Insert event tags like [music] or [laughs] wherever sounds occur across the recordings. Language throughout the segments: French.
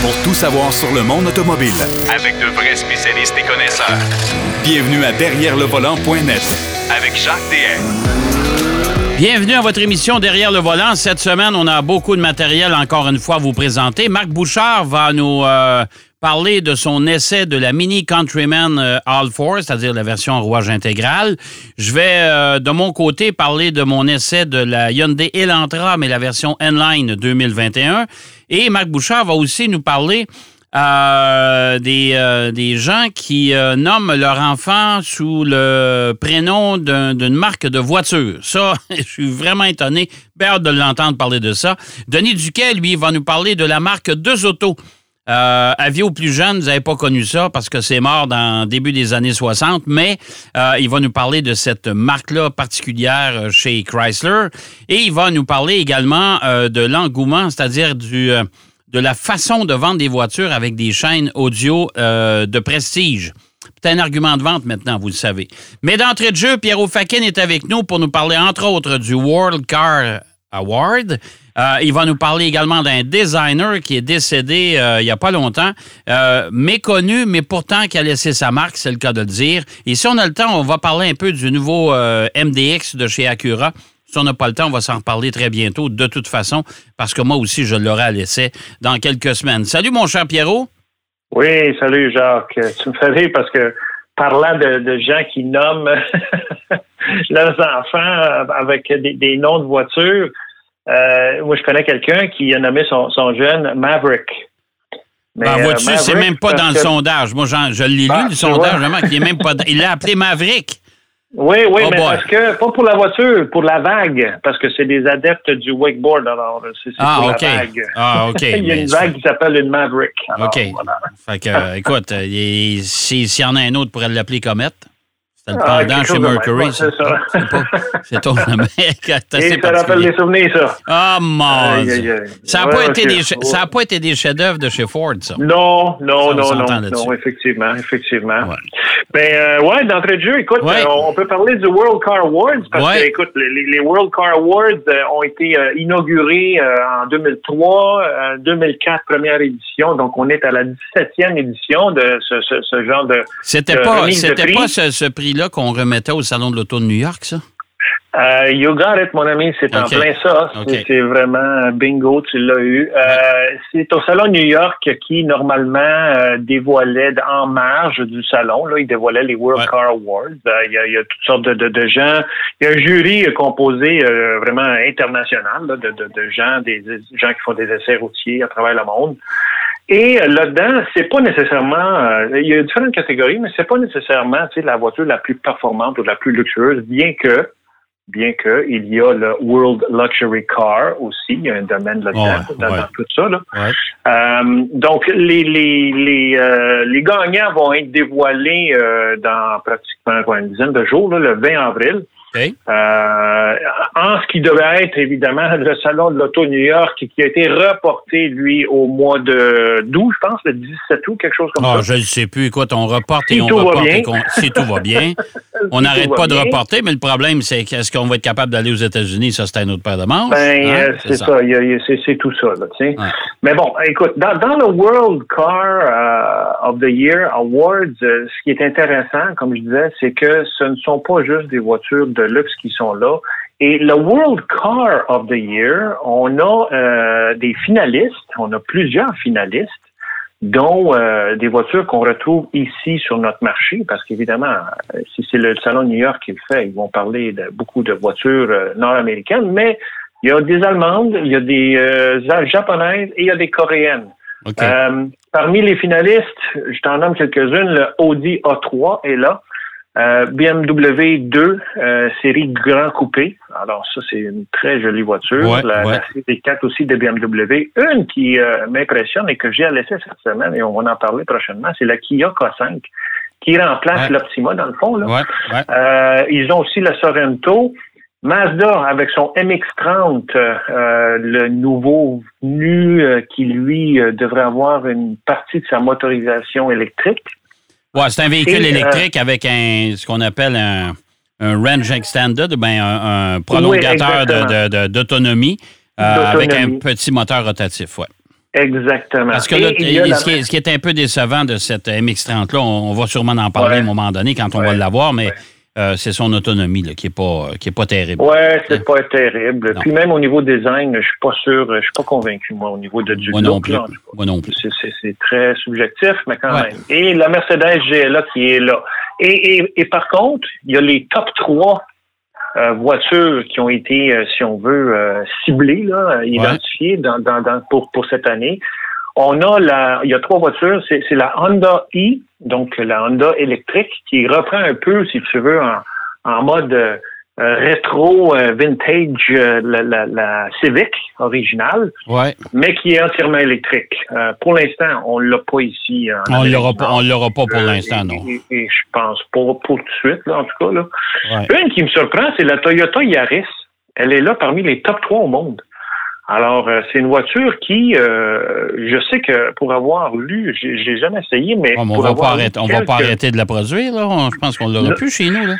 pour tout savoir sur le monde automobile. Avec de vrais spécialistes et connaisseurs. Bienvenue à Derrière le volant.net Avec Jacques DM. Bienvenue à votre émission Derrière le volant. Cette semaine, on a beaucoup de matériel encore une fois à vous présenter. Marc Bouchard va nous euh, parler de son essai de la Mini Countryman euh, All 4, c'est-à-dire la version rouage intégral. Je vais, euh, de mon côté, parler de mon essai de la Hyundai Elantra, mais la version N-Line 2021. Et Marc Bouchard va aussi nous parler euh, des, euh, des gens qui euh, nomment leur enfant sous le prénom d'un- d'une marque de voiture. Ça, [laughs] je suis vraiment étonné. Hâte de l'entendre parler de ça. Denis Duquet, lui, va nous parler de la marque Deux Autos. Euh, avis aux plus jeunes, vous n'avez pas connu ça parce que c'est mort dans le début des années 60, mais euh, il va nous parler de cette marque-là particulière euh, chez Chrysler et il va nous parler également euh, de l'engouement, c'est-à-dire de la façon de vendre des voitures avec des chaînes audio de prestige. C'est un argument de vente maintenant, vous le savez. Mais d'entrée de jeu, Pierrot Fakin est avec nous pour nous parler entre autres du World Car Award. Euh, il va nous parler également d'un designer qui est décédé euh, il n'y a pas longtemps, euh, méconnu, mais pourtant qui a laissé sa marque, c'est le cas de le dire. Et si on a le temps, on va parler un peu du nouveau MDX de chez Acura. Si on n'a pas le temps, on va s'en reparler très bientôt, de toute façon, parce que moi aussi, je l'aurai à l'essai dans quelques semaines. Salut, mon cher Pierrot. Oui, salut Jacques. Tu me fais parce que parlant de, gens qui nomment [laughs] leurs enfants avec des noms de voitures, euh, moi je connais quelqu'un qui a nommé son, son jeune Maverick. Mais, Ben, euh, c'est même pas dans le sondage. Moi, je l'ai lu, Ah, le sondage, vois. vraiment, qui est même pas. dans- Il l'a appelé Maverick. Oui, oui, Oh mais boy. parce que, pas pour la voiture, pour la vague, parce que c'est des adeptes du wakeboard, alors c'est Ah, pour OK. la vague. Ah, OK. [laughs] Il y a une vague qui s'appelle une Maverick. Alors, OK. voilà. Fait que, euh, écoute, il- si- s'il y en a un autre, pourrait l'appeler Comète. C'était le Ah, pendant chez. Mercury. C'est ça. C'est ton [laughs] ça rappelle particulier. des souvenirs, ça? Ah, mon Dieu. Ça n'a Ouais, pas, ouais, été des che- ça a pas été des chefs-d'œuvre de chez Ford, ça. Non, Ça, non, on non, non, non, effectivement, effectivement. Ouais. Ben, euh, ouais, d'entrée de jeu, écoute, Ouais. euh, on peut parler du World Car Awards parce que, écoute, les, les World Car Awards euh, ont été euh, inaugurés en 2003, euh, 2004, première édition, donc on est à la 17e édition de ce, ce, ce genre de... C'était pas, de prix. pas ce, ce prix-là qu'on remettait au Salon de l'Auto de New York, ça? Euh, you got it, mon ami, c'est en plein ça. C'est vraiment bingo, tu l'as eu. Euh, c'est au Salon New York qui, normalement, euh, dévoilait en marge du salon, là, il dévoilait les World Ouais. Car Awards. Euh, Il y, a, il y a toutes sortes de, de, de gens. Il y a un jury composé vraiment international là, de, de, de gens, des, des gens qui font des essais routiers à travers le monde. Et euh, là-dedans, c'est pas nécessairement, euh, il y a différentes catégories, mais c'est pas nécessairement, tu sais, la voiture la plus performante ou la plus luxueuse, bien que, bien que, il y a le World Luxury Car aussi, il y a un domaine là-dedans, dans, ouais. tout ça, là. Ouais. Euh, donc, les, les, les, euh, les gagnants vont être dévoilés euh, dans pratiquement quoi, une dizaine de jours, là, le 20 avril. Euh, en ce qui devait être évidemment le salon de l'auto New York qui a été reporté lui au mois de d'août, je pense, le 17 août, quelque chose comme Ah, ça. je ne sais plus. Écoute, on reporte Si et on reporte. et si tout va bien. [laughs] On n'arrête pas de bien. reporter, mais le problème, c'est qu'est-ce qu'on va être capable d'aller aux États-Unis? Ça, c'est un autre paire de manches. Ben, Hein? euh, c'est ça, c'est tout ça, là, tu sais. Ouais. Mais bon, écoute, dans, dans le World Car euh, of the Year Awards, ce qui est intéressant, comme je disais, c'est que ce ne sont pas juste des voitures de luxe qui sont là. Et le World Car of the Year, on a euh, des finalistes, on a plusieurs finalistes, dont euh, des voitures qu'on retrouve ici sur notre marché, parce qu'évidemment, euh, si c'est le Salon de New York qui le fait, ils vont parler de beaucoup de voitures nord-américaines, mais il y a des Allemandes, il y a des euh, japonaises et il y a des coréennes. Parmi les finalistes, je t'en nomme quelques-unes, le Audi A3 est là. Euh, BMW 2 euh, série Grand Coupé. Alors ça, c'est une très jolie voiture. Ouais, la, ouais. la série 4 aussi de BMW. Une qui euh, m'impressionne et que j'ai à laisser cette semaine, et on va en parler prochainement, c'est la Kia K5 qui remplace Ouais. l'Optima dans le fond. Là. Ouais, ouais. Euh, ils ont aussi la Sorento. Mazda avec son MX-30, euh, le nouveau venu euh, qui, lui, euh, devrait avoir une partie de sa motorisation électrique. Ouais, c'est un véhicule Et, euh, électrique avec un, ce qu'on appelle un, un range extended, ben un, un prolongateur d'autonomie euh, avec un petit moteur rotatif. Ouais. Exactement. Parce que là, la- ce, qui est, ce qui est un peu décevant de cette MX-30-là, on, on va sûrement en parler Ouais. à un moment donné quand on va Ouais. l'avoir, mais Ouais. Euh, c'est son autonomie là, qui n'est pas, qui est pas terrible. Ouais, c'est pas terrible. Non. Puis même au niveau design, je suis pas sûr, je suis pas convaincu, moi, au niveau de du Moi non plus. Moi non plus. C'est- très subjectif, mais quand Ouais. même. Et la Mercedes GLA qui est là. Et, et, et par contre, il y a les top 3 euh, voitures qui ont été, euh, si on veut, euh, ciblées, là, identifiées dans, dans, dans- pour, pour cette année. On a la, il y a trois voitures. C'est c'est la Honda E, donc la Honda électrique, qui reprend un peu, si tu veux, en, en mode euh, rétro, euh, vintage, euh, la, la, la Civic originale Ouais. mais qui est entièrement électrique. Pour l'instant, on l'a pas ici. en On l'aura pas, on l'aura pas pour l'instant, et- non. Et, et je pense pas pour tout de suite, là, en tout cas. Là. Ouais. Une qui me surprend, c'est la Toyota Yaris. Elle est là parmi les top 3 au monde. Alors, euh, c'est une voiture qui, euh, je sais que pour avoir lu, j'ai j'ai jamais essayé, mais mais on va pas arrêter, on va pas arrêter de la produire, là. On- je pense qu'on l'aura plus chez nous, là.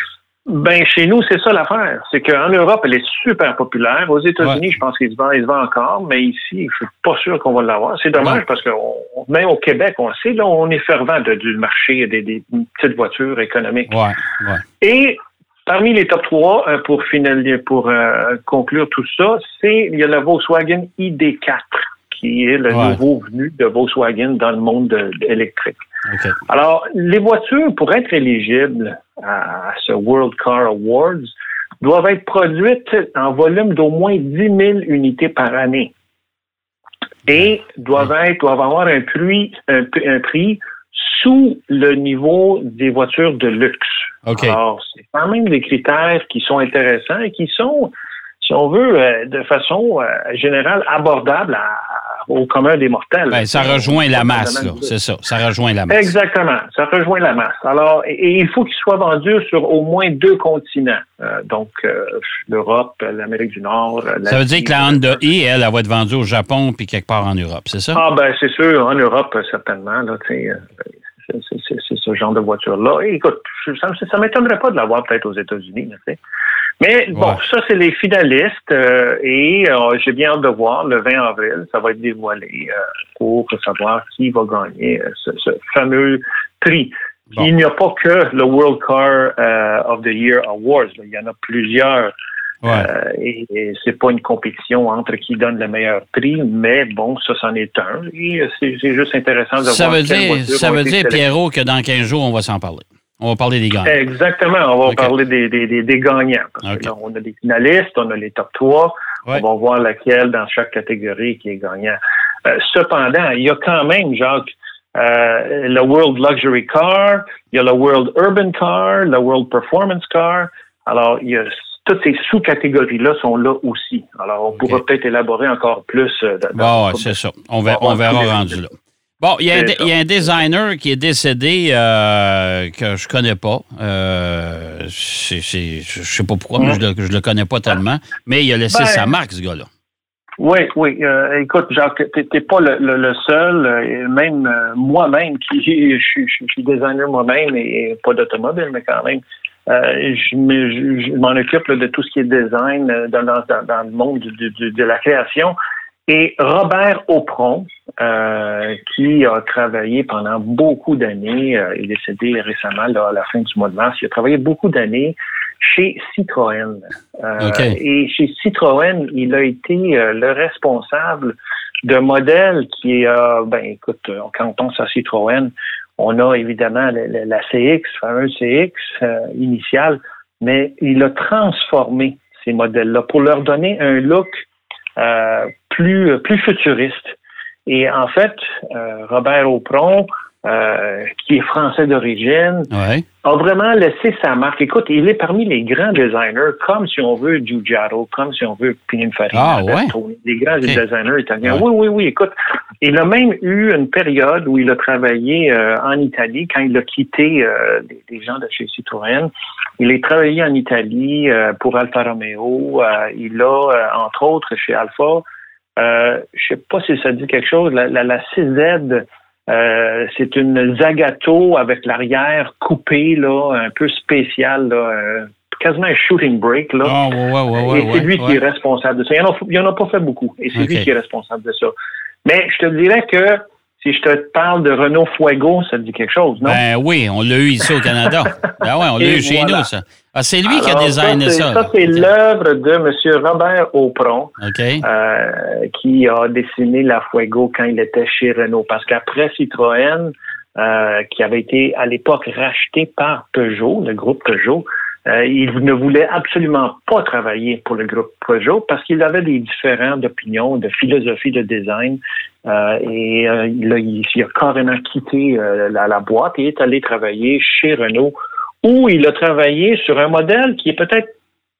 Ben, chez nous, c'est ça l'affaire. C'est qu'en Europe, elle est super populaire. Aux États-Unis, Ouais. je pense qu'il se vend, il se vend encore, mais ici, je suis pas sûr qu'on va l'avoir. C'est dommage parce que on- même au Québec, on sait, là, on est fervent de- du marché des, des petites voitures économiques. Ouais, ouais. Et parmi les top 3, euh, pour finaliser, pour euh, conclure tout ça, c'est il y a la Volkswagen ID4, qui est le Ouais. nouveau venu de Volkswagen dans le monde de- de électrique. Alors, les voitures, pour être éligibles à ce World Car Awards, doivent être produites en volume d'au moins 10 000 unités par année et doivent, être, doivent avoir un prix, un, un prix sous le niveau des voitures de luxe. OK. Alors, c'est quand même des critères qui sont intéressants et qui sont, si on veut, euh, de façon euh, générale, abordables à- au commun des mortels. Ben, ça rejoint la masse, là. C'est ça. Ça rejoint la masse. Exactement. Ça rejoint la masse. Alors, et, et il faut qu'il soit vendu sur au moins deux continents. Euh, donc, euh, l'Europe, l'Amérique du Nord. Ça veut dire que la Honda E, elle, elle va être vendue au Japon puis quelque part en Europe, c'est ça? Ah, ben, c'est sûr, en Europe, certainement. Là, tu c'est- ce genre de voiture-là. Écoute, ça ne m'étonnerait pas de l'avoir peut-être aux États-Unis. là, tu sais. Mais bon, Ouais. ça, c'est les finalistes. euh, et euh, j'ai bien hâte de voir le 20 avril. Ça va être dévoilé euh, pour savoir qui va gagner euh, ce, ce fameux prix. Bon. Il n'y a pas que le World Car euh, of the Year Awards. là. Il y en a plusieurs. Ouais. Euh, et, et c'est pas une compétition entre qui donne le meilleur prix, mais bon, ça, c'en est un. Et euh, c'est juste intéressant de Ça voir veut dire, ça veut dire. Pierrot, que dans 15 jours, on va s'en parler. On va parler des gagnants. Exactement. On va parler des, des, des, des gagnants. Parce Ok. que là, on a des finalistes, on a les top 3. Ouais. On va voir laquelle dans chaque catégorie qui est gagnant. Euh, cependant, il y a quand même, Jacques, euh, le World Luxury Car, il y a le World Urban Car, le World Performance Car. Alors, il y a toutes ces sous-catégories-là sont là aussi. Alors, on pourra peut-être élaborer encore plus. euh, dans- Bon, ouais, c'est ça. On, va- On verra rendu là. Bon, il y, a un y a designer qui est décédé euh, que je connais pas. Euh, c'est- c'est- je sais pas pourquoi, mais je le, je le connais pas tellement. Mais il a laissé Ben, sa marque, ce gars-là. Oui, oui. Euh, écoute, Jacques, t'es t'es pas le, le- le seul. euh, même euh, moi-même, qui [laughs] je, suis- je suis designer moi-même et, et pas d'automobile, mais quand même, euh, je me- je- je m'en occupe là, de tout ce qui est design dans, dans- dans- dans le monde du- du- de la création. Et Robert Aupron, euh, qui a travaillé pendant beaucoup d'années, euh, il est décédé récemment là, à la fin du mois de mars, il a travaillé beaucoup d'années chez Citroën. Euh. Et chez Citroën, il a été euh, le responsable de modèles qui, euh, ben écoute, quand on pense à Citroën, on a évidemment la, la- la CX, fameuse CX euh, initiale, mais il a transformé ces modèles-là pour leur donner un look euh, plus, plus futuriste. Et en fait, euh, Robert Aupron, euh, qui est français d'origine, Ouais. a vraiment laissé sa marque. Écoute, il est parmi les grands designers, comme si on veut Giugiaro, comme si on veut Pininfarina, Ah, ouais? Des grands designers italiens. Ouais. Oui, oui, oui. Écoute, il a même eu une période où il a travaillé euh, en Italie quand il a quitté euh, les gens de chez Citroën. Il a travaillé en Italie euh, pour Alfa Romeo. Euh, il a, euh, entre autres, chez Alfa, euh, je sais pas si ça dit quelque chose, la, la, la 6Z, euh, c'est une Zagato avec l'arrière coupé, là, un peu spécial, là, euh, quasiment un shooting break. Là. Ah, ouais, ouais, ouais, ouais, et c'est lui qui est responsable de ça. Il n'en a, en a pas fait beaucoup. Et c'est lui qui est responsable de ça. Mais je te dirais que si je te parle de Renault Fuego, ça te dit quelque chose, non? Ben oui, on l'a eu ici au Canada. [laughs] ben oui, on l'a eu chez nous, ça. Ah, c'est lui qui a designé ça. Ça, c'est l'œuvre de M. Robert Aupron, euh, qui a dessiné la Fuego quand il était chez Renault. Parce qu'après Citroën, euh, qui avait été à l'époque racheté par Peugeot, le groupe Peugeot, euh, il ne voulait absolument pas travailler pour le groupe Peugeot parce qu'il avait des différents d'opinions, de philosophie de design. Euh, et euh, il, a, il a carrément quitté la, la boîte et est allé travailler chez Renault où il a travaillé sur un modèle qui est peut-être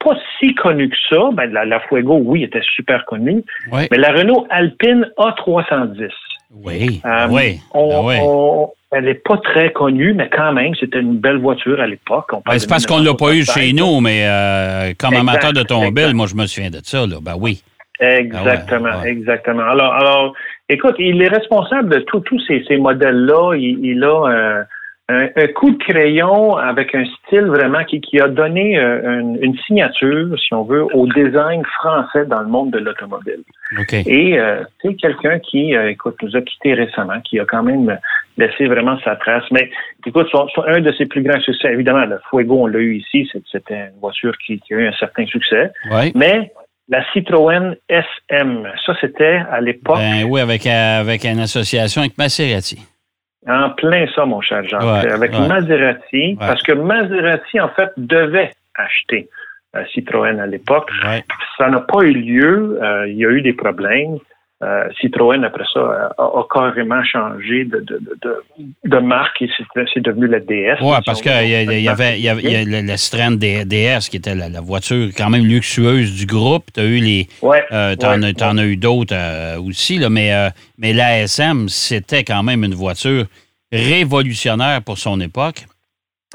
pas si connu que ça. Ben, la, la Fuego, oui, était super connue, Oui. mais la Renault Alpine A310. Oui. Euh, oui. on- Ah oui. on- elle n'est pas très connue, mais quand même, c'était une belle voiture à l'époque. Ben, c'est parce qu'on ne l'a pas eu chez 1965. nous, mais euh, comme Exact, amateur d'automobile, moi, je me souviens de ça. Là. Ben oui. Exactement, Ah ouais, ouais. exactement. Alors, alors, écoute, il est responsable de tous tous ces, ces modèles-là. Il, il a euh, un, un coup de crayon avec un style vraiment qui, qui a donné euh, une, une signature, si on veut, au design français dans le monde de l'automobile. OK. Et euh, c'est quelqu'un qui, euh, écoute, nous a quittés récemment, qui a quand même laissé vraiment sa trace. Mais écoute, son- son- un de ses plus grands succès, évidemment, le Fuego, on l'a eu ici, c'était une voiture qui, qui a eu un certain succès. Mais la Citroën SM, ça c'était à l'époque Ben oui, avec, euh, avec une association avec Maserati. En plein ça, mon cher Jean. Ouais, avec ouais. Maserati, parce que Maserati, en fait, devait acheter euh, Citroën à l'époque. Ça n'a pas eu lieu. euh, il y a eu des problèmes. Euh, Citroën, après ça, euh, a, a carrément changé de, de, de, marque et c'est devenu la DS. Oui, parce qu'il y, y avait, y avait il y a le, le Citroën D- DS qui était la, la voiture quand même luxueuse du groupe. Tu as eu les. Ouais, euh, t'en, ouais, as, eu d'autres euh, aussi, là, mais, mais l'ASM, c'était quand même une voiture révolutionnaire pour son époque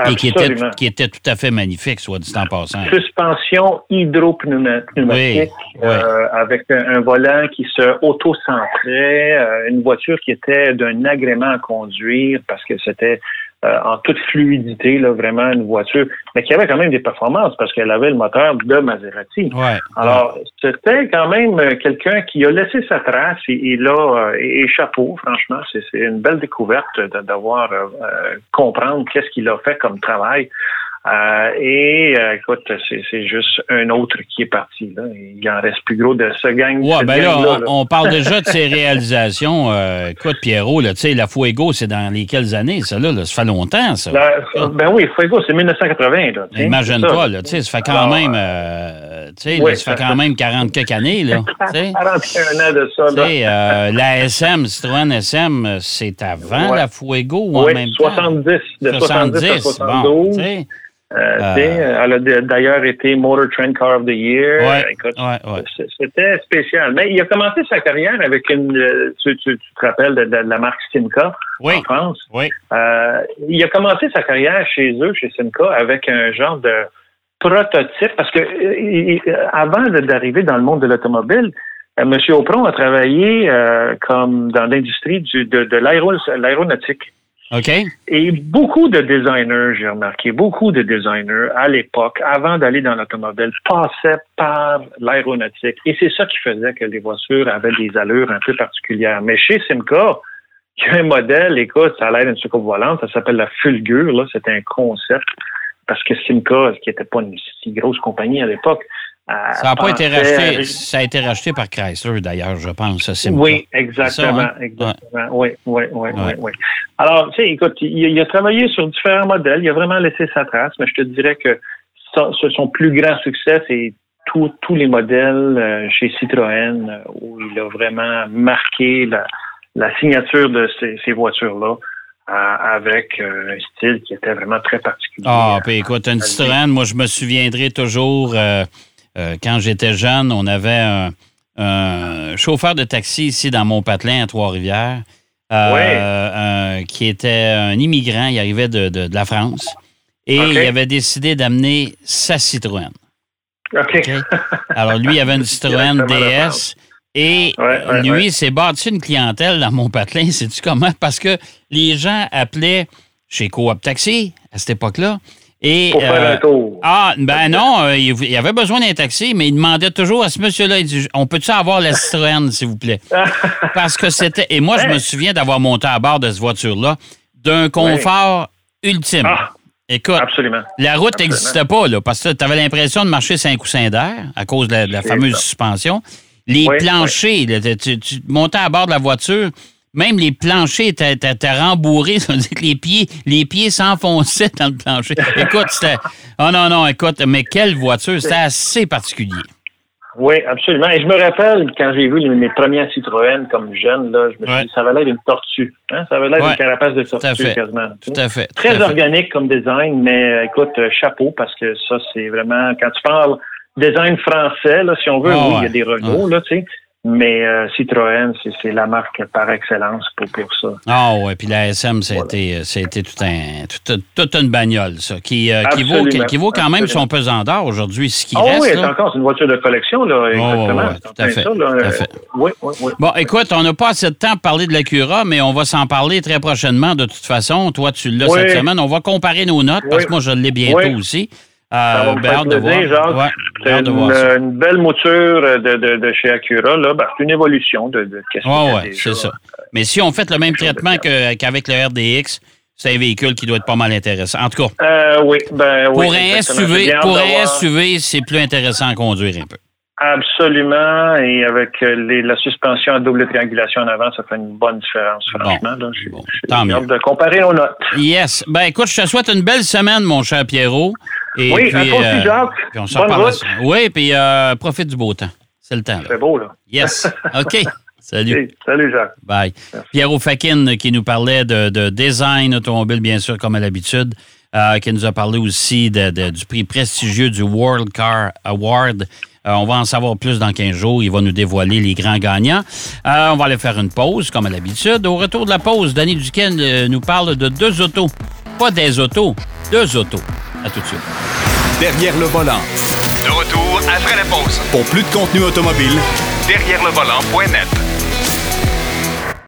et qui était, qui était tout à fait magnifique, soit dit en passant. suspension hydropneumatique Oui, euh, avec un, un volant qui se auto-centrait, euh, une voiture qui était d'un agrément à conduire parce que c'était euh, en toute fluidité, là, vraiment une voiture, mais qui avait quand même des performances parce qu'elle avait le moteur de Maserati. Ouais. Alors, c'était quand même euh, quelqu'un qui a laissé sa trace et, et là, euh, et, et chapeau, franchement, c'est une belle découverte d'avoir euh, euh, comprendre qu'est-ce qu'il a fait comme travail. Euh, et euh, écoute, c'est juste un autre qui est parti. Là. Il en reste plus gros de ce gang. Ouais, ben là, on, là. on parle déjà de [laughs] ses réalisations. Euh, écoute, Pierrot, là, tu sais, la Fuego, c'est dans les quelles années, ça, là? là? Ça fait longtemps, ça. Là, ben oui, Fuego, c'est 1980. Là, tu sais, Imagine c'est ça. pas, là, tu sais, ça fait quand Alors, même, euh, tu sais, oui, là, ça fait quand même 40 quelques années, là. tu sais. [laughs] 41 ans de ça. Tu Là. sais, euh, la SM, Citroën SM, euh, c'est avant Ouais. la Fuego ou en Oui, même temps? 70, de 70, à 72. bon, Euh, Euh, Elle a d'ailleurs été Motor Trend Car of the Year. Ouais, C'était spécial. Mais il a commencé sa carrière avec une. euh, Tu, tu- tu te rappelles de, de la marque Simca Oui, en France? oui. Euh, il a commencé sa carrière chez eux, chez Simca, avec un genre de prototype. Parce que euh, avant d'arriver dans le monde de l'automobile, euh, M. Aupron a travaillé comme dans l'industrie du- de, de l'aéro- l'aéronautique. OK? Et beaucoup de designers, j'ai remarqué, beaucoup de designers à l'époque, avant d'aller dans l'automobile, passaient par l'aéronautique. Et c'est ça qui faisait que les voitures avaient des allures un peu particulières. Mais chez Simca, il y a un modèle, écoute, ça a l'air d'une soucoupe volante, ça s'appelle la Fulgure, là, c'était un concept. Parce que Simca, qui n'était pas une si grosse compagnie à l'époque, euh, Ça n'a pas été racheté. Ça a été racheté par Chrysler, d'ailleurs, je pense. Simca. Oui, C'est exactement, ça, hein? exactement. Oui, oui, oui, oui, Ouais. oui. Alors, tu sais, écoute, il, il a travaillé sur différents modèles, il a vraiment laissé sa trace, mais je te dirais que son, son plus grand succès, c'est tous les modèles euh, chez Citroën euh, où il a vraiment marqué la, la signature de ces, ces voitures-là avec euh, un style qui était vraiment très particulier. Ah, puis écoute, une Citroën, moi, je me souviendrai toujours, euh, euh, quand j'étais jeune, on avait un, un chauffeur de taxi ici dans Montpatelin, à Trois-Rivières, euh, qui était un immigrant, il arrivait de, de- de la France, et il avait décidé d'amener sa Citroën. Alors, lui, il avait une [laughs] Citroën DS. Et Ouais, ouais, lui, ouais. s'est bâti une clientèle dans Montpatelin. [laughs] Sais-tu comment? Parce que les gens appelaient chez Coop Taxi à cette époque-là. Et, Pour faire euh, un tour. Ah, ben non, euh, il avait besoin d'un taxi, mais il demandait toujours à ce monsieur-là, il dit, on peut-tu avoir la Citroën, s'il vous plaît? [laughs] Parce que c'était... Et moi, je me souviens d'avoir monté à bord de cette voiture-là, d'un confort ultime. Ah. Écoute, Absolument. la route n'existait pas, là, parce que tu avais l'impression de marcher sur un coussin d'air à cause de la, de la C'est fameuse ça. suspension. Les Oui, planchers, là, tu, tu montais à bord de la voiture, même les planchers étaient, rembourrés, [laughs] ça veut dire que les pieds, les pieds s'enfonçaient dans le plancher. Écoute, c'était. Oh non, non, écoute, mais quelle voiture, c'était assez particulier. Oui, absolument. Et je me rappelle quand j'ai vu mes premières Citroën comme jeune, là, je me suis Ouais. dit, ça avait l'air d'une tortue. Hein? Ça avait l'air Ouais, d'une carapace de tortue quasiment. Tout à fait. tout Très à fait. organique comme design, mais euh, écoute, euh, chapeau, parce que ça, c'est vraiment, quand tu parles design français, là, si on veut, Ah oui, il y a des Renault, là, tu sais, mais euh, Citroën, c'est la marque par excellence pour, pour ça. Ah ouais, puis la SM, ça a été, euh, tout un, tout- toute une bagnole, ça, qui, euh, qui, vaut, qui, vaut quand même Absolument. son pesant d'or aujourd'hui, ce qui Ah reste. oui, c'est encore c'est une voiture de collection, là, exactement. ouais, C'est tout à fait, ça, là. tout à Euh, fait. Oui, oui, oui. Bon, écoute, on n'a pas assez de temps pour parler de l'Acura, mais on va s'en parler très prochainement de toute façon. Toi, tu l'as Oui. cette semaine. On va comparer nos notes parce que moi, je l'ai bientôt Oui. aussi. Ça va Euh, me ben, faire plaisir, voir. Jacques. Ouais, C'est une, une belle mouture de, de, de chez Acura. Là. Ben, c'est une évolution de, de qu'est-ce a ouais, c'est ça. Mais si on fait le même traitement qu'avec le RDX, c'est un véhicule qui doit être pas mal intéressant. En tout cas, Euh, oui, ben oui. pour un SUV, pour un. SUV, c'est plus intéressant à conduire un peu. Absolument. Et avec euh, les, la suspension à double triangulation en avant, ça fait une bonne différence, franchement. J'ai- Bon, j'ai hâte de comparer nos notes. Yes. Ben écoute, je te souhaite une belle semaine, mon cher Pierrot. Et Oui, puis, aussi, euh, Jacques. puis on Bonne route. Oui, puis euh, profite du beau temps. C'est le temps. C'est beau, là. Yes. [laughs] OK. Salut. Hey, salut, Jacques. Bye. Pierrot Fakin qui nous parlait de, de design automobile, bien sûr, comme à l'habitude, euh, qui nous a parlé aussi de- de- du prix prestigieux du World Car Award. Euh, on va en savoir plus dans 15 jours. Il va nous dévoiler les grands gagnants. Euh, on va aller faire une pause, comme à l'habitude. Au retour de la pause, Danny Duquesne euh, nous parle de deux autos. Pas des autos, deux autos. À tout de suite. Derrière le volant. De retour après la pause. Pour plus de contenu automobile, Derrière le volant.net.